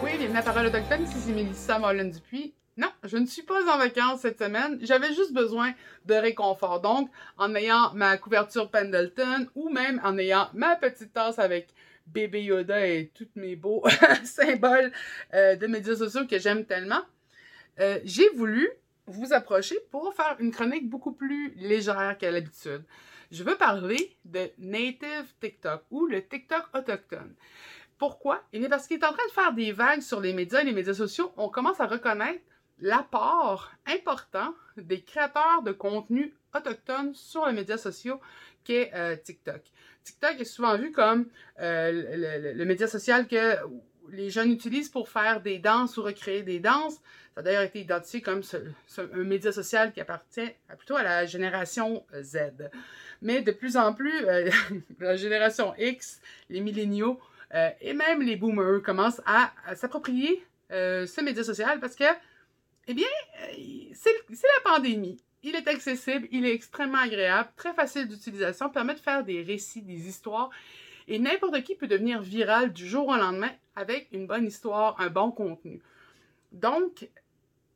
Parole autochtone, c'est Mélissa Marlène Dupuis. Non, je ne suis pas en vacances cette semaine. J'avais juste besoin de réconfort. Donc, en ayant ma couverture Pendleton ou même en ayant ma petite tasse avec bébé Yoda et tous mes beaux symboles euh, de médias sociaux que j'aime tellement, euh, j'ai voulu vous approcher pour faire une chronique beaucoup plus légère qu'à l'habitude. Je veux parler de Native TikTok ou le TikTok autochtone. Pourquoi? Eh bien, parce qu'il est en train de faire des vagues sur les médias et les médias sociaux. On commence à reconnaître l'apport important des créateurs de contenu autochtones sur les médias sociaux qu'est euh, TikTok. TikTok est souvent vu comme euh, le, média social que les jeunes utilisent pour faire des danses ou recréer des danses. Ça a d'ailleurs été identifié comme un média social qui appartient plutôt à la génération Z. Mais de plus en plus, euh, la génération X, les milléniaux et même les boomers commencent à, s'approprier ce média social parce que eh bien, euh, c'est la pandémie. Il est accessible, il est extrêmement agréable, très facile d'utilisation, permet de faire des récits, des histoires, et n'importe qui peut devenir viral du jour au lendemain avec une bonne histoire, un bon contenu. Donc,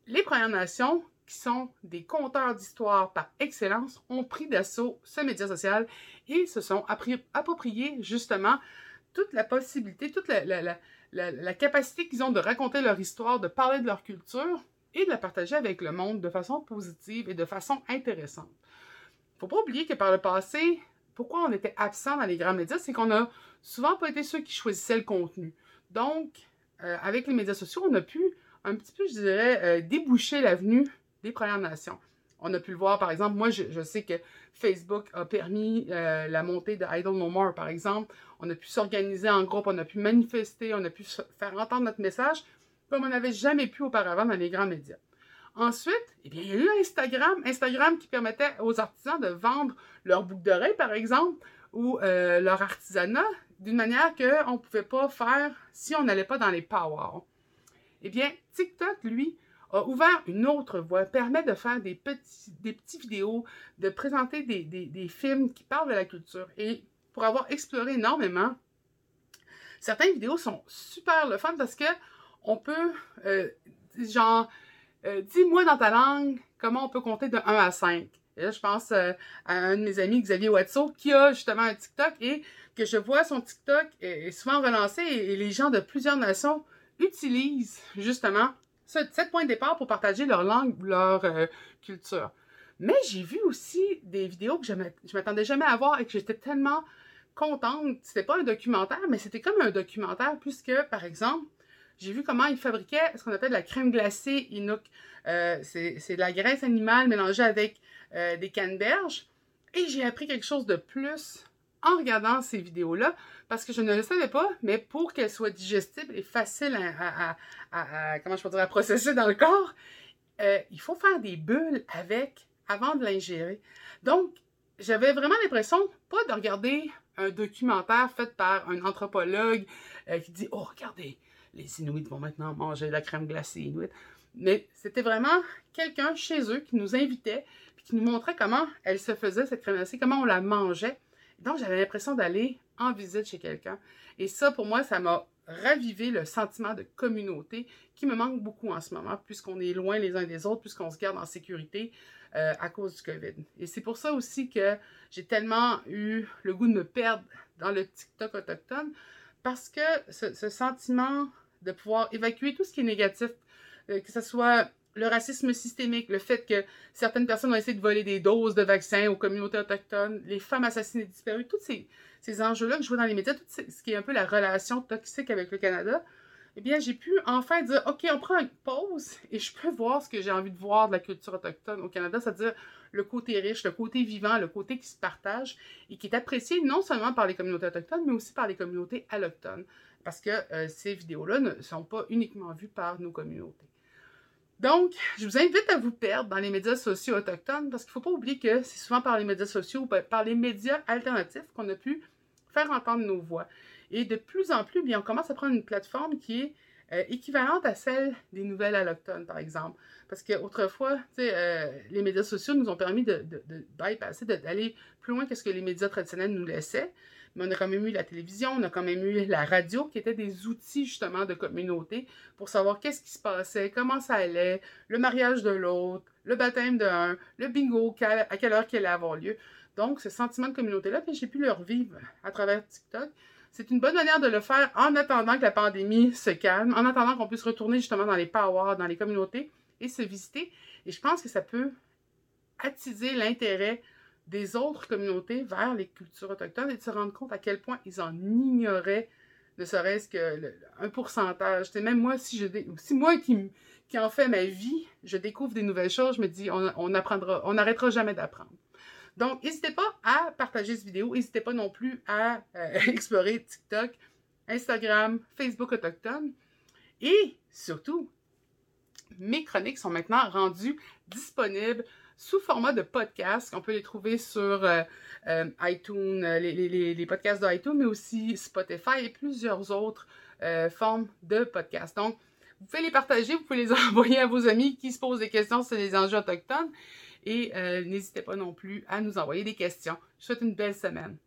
les Premières Nations, qui sont des conteurs d'histoires par excellence, ont pris d'assaut ce média social et se sont appropriés justement toute la possibilité, toute la capacité qu'ils ont de raconter leur histoire, de parler de leur culture et de la partager avec le monde de façon positive et de façon intéressante. Il ne faut pas oublier que par le passé, pourquoi on était absent dans les grands médias, c'est qu'on a souvent pas été ceux qui choisissaient le contenu. Donc, euh, avec les médias sociaux, on a pu un petit peu, je dirais, euh, déboucher l'avenue des Premières Nations. On a pu le voir, par exemple, moi, je, sais que Facebook a permis euh, la montée de Idle No More, par exemple. On a pu s'organiser en groupe, on a pu manifester, on a pu faire entendre notre message comme on n'avait jamais pu auparavant dans les grands médias. Ensuite, eh bien, il y a eu Instagram. Instagram qui permettait aux artisans de vendre leur boucle d'oreille, par exemple, ou euh, leur artisanat d'une manière qu'on ne pouvait pas faire si on n'allait pas dans les powers. Eh bien, TikTok, lui, a ouvert une autre voie, permet de faire des petits, des petits vidéos, de présenter des, films qui parlent de la culture. Et pour avoir exploré énormément, certaines vidéos sont super le fun parce que on peut, euh, genre, euh, dis-moi dans ta langue comment on peut compter de 1 à 5. Et là, je pense euh, à un de mes amis, Xavier Watso, qui a justement un TikTok et que je vois son TikTok est, souvent relancé et, les gens de plusieurs nations utilisent justement ce, cette point de départ pour partager leur langue ou leur culture. Mais j'ai vu aussi des vidéos que je ne m'attendais jamais à voir et que j'étais tellement contente. C'était pas un documentaire, mais c'était comme un documentaire puisque, par exemple, j'ai vu comment ils fabriquaient ce qu'on appelle la crème glacée Inuk. Euh, c'est de la graisse animale mélangée avec euh, des canneberges. Et j'ai appris quelque chose de plus en regardant ces vidéos-là, parce que je ne le savais pas, mais pour qu'elles soient digestibles et faciles à, comment je peux dire, à processer dans le corps, euh, il faut faire des bulles avec avant de l'ingérer. Donc, j'avais vraiment l'impression, pas de regarder un documentaire fait par un anthropologue qui dit Oh, regardez, les Inuits vont maintenant manger la crème glacée Inuit. Mais c'était vraiment quelqu'un chez eux qui nous invitait, puis qui nous montrait comment elle se faisait, cette crème glacée, comment on la mangeait. Donc, j'avais l'impression d'aller en visite chez quelqu'un. Et ça, pour moi, ça m'a ravivé le sentiment de communauté qui me manque beaucoup en ce moment, puisqu'on est loin les uns des autres, puisqu'on se garde en sécurité euh, à cause du COVID. Et c'est pour ça aussi que j'ai tellement eu le goût de me perdre dans le TikTok autochtone, parce que ce sentiment de pouvoir évacuer tout ce qui est négatif, euh, que ce soit le racisme systémique, le fait que certaines personnes ont essayé de voler des doses de vaccins aux communautés autochtones, les femmes assassinées et disparues, tous ces, enjeux-là que je vois dans les médias, tout ce qui est un peu la relation toxique avec le Canada, eh bien, j'ai pu enfin dire, OK, on prend une pause et je peux voir ce que j'ai envie de voir de la culture autochtone au Canada, c'est-à-dire le côté riche, le côté vivant, le côté qui se partage et qui est apprécié non seulement par les communautés autochtones, mais aussi par les communautés allochtones parce que euh, ces vidéos-là ne sont pas uniquement vues par nos communautés. Donc, je vous invite à vous perdre dans les médias sociaux autochtones parce qu'il ne faut pas oublier que c'est souvent par les médias sociaux ou par les médias alternatifs qu'on a pu faire entendre nos voix. Et de plus en plus, bien, on commence à prendre une plateforme qui est euh, équivalente à celle des nouvelles allochtones, par exemple. Parce qu'autrefois, euh, les médias sociaux nous ont permis de, bypasser, d'aller plus loin que ce que les médias traditionnels nous laissaient. Mais on a quand même eu la télévision, on a quand même eu la radio, qui étaient des outils justement de communauté pour savoir qu'est-ce qui se passait, comment ça allait, le mariage de l'autre, le baptême d'un, le bingo, à quelle heure qu'il allait avoir lieu. Donc, ce sentiment de communauté-là, j'ai pu le revivre à travers TikTok. C'est une bonne manière de le faire en attendant que la pandémie se calme, en attendant qu'on puisse retourner justement dans les powers, dans les communautés et se visiter. Et je pense que ça peut attiser l'intérêt des autres communautés vers les cultures autochtones et de se rendre compte à quel point ils en ignoraient ne serait-ce que pourcentage. C'est même moi, si je si moi qui, en fait ma vie, je découvre des nouvelles choses, je me dis on, on apprendra, on n'arrêtera jamais d'apprendre. Donc, n'hésitez pas à partager cette vidéo. N'hésitez pas non plus à euh, explorer TikTok, Instagram, Facebook autochtone. Et surtout, mes chroniques sont maintenant rendues disponibles sous format de podcast. On peut les trouver sur euh, euh, iTunes, les, podcasts d'iTunes, mais aussi Spotify et plusieurs autres formes de podcasts. Donc, vous pouvez les partager, vous pouvez les envoyer à vos amis qui se posent des questions sur les enjeux autochtones. Et euh, n'hésitez pas non plus à nous envoyer des questions. Je vous souhaite une belle semaine.